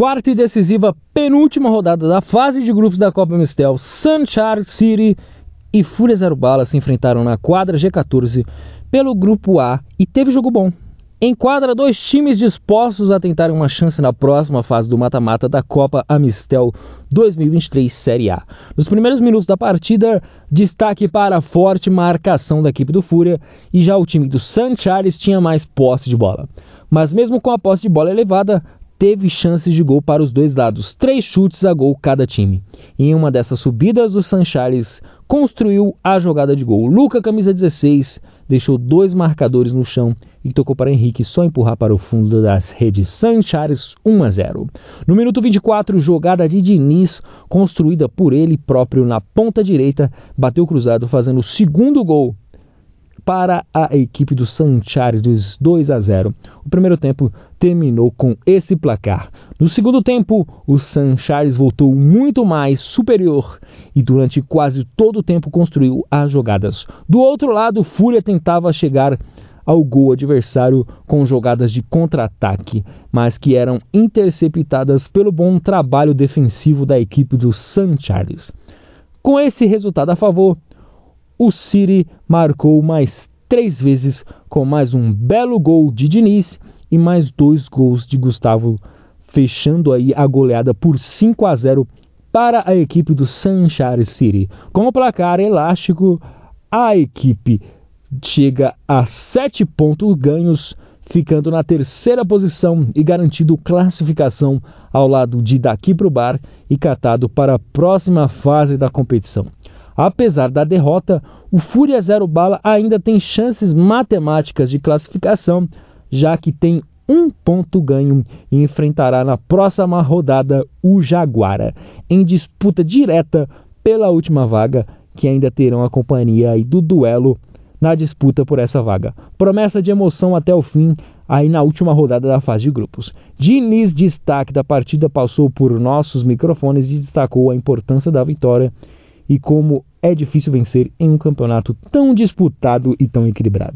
quarta e decisiva penúltima rodada da fase de grupos da Copa Mistel, Sunshine City e Fúria Zero Bala se enfrentaram na quadra G14 pelo grupo A e teve jogo bom. Enquadra dois times dispostos a tentar uma chance na próxima fase do mata-mata da Copa Amistel 2023 Série A. Nos primeiros minutos da partida, destaque para a forte marcação da equipe do Fúria e já o time do San Charles tinha mais posse de bola. Mas mesmo com a posse de bola elevada, teve chances de gol para os dois lados, três chutes a gol cada time. Em uma dessas subidas, o Sanchares construiu a jogada de gol. Luca, camisa 16, deixou dois marcadores no chão e tocou para Henrique só empurrar para o fundo das redes. Sanchares 1 a 0. No minuto 24, jogada de Diniz, construída por ele próprio na ponta direita, bateu cruzado fazendo o segundo gol para a equipe do Sanchares 2 a 0. O primeiro tempo terminou com esse placar. No segundo tempo, o Sanchares voltou muito mais superior e durante quase todo o tempo construiu as jogadas. Do outro lado, Fúria tentava chegar ao gol adversário com jogadas de contra-ataque, mas que eram interceptadas pelo bom trabalho defensivo da equipe do Sanchares. Com esse resultado a favor, o City marcou mais três vezes com mais um belo gol de Diniz e mais dois gols de Gustavo, fechando aí a goleada por 5 a 0 para a equipe do Sunshine City. Com o placar elástico, a equipe chega a 7 pontos ganhos, ficando na terceira posição e garantindo classificação ao lado de Daqui para o Bar e catado para a próxima fase da competição. Apesar da derrota, o Fúria Zero Bala ainda tem chances matemáticas de classificação, já que tem um ponto ganho e enfrentará na próxima rodada o Jaguara, em disputa direta pela última vaga, que ainda terão a companhia do duelo na disputa por essa vaga. Promessa de emoção até o fim, aí na última rodada da fase de grupos. Diniz, destaque da partida, passou por nossos microfones e destacou a importância da vitória e como é difícil vencer em um campeonato tão disputado e tão equilibrado.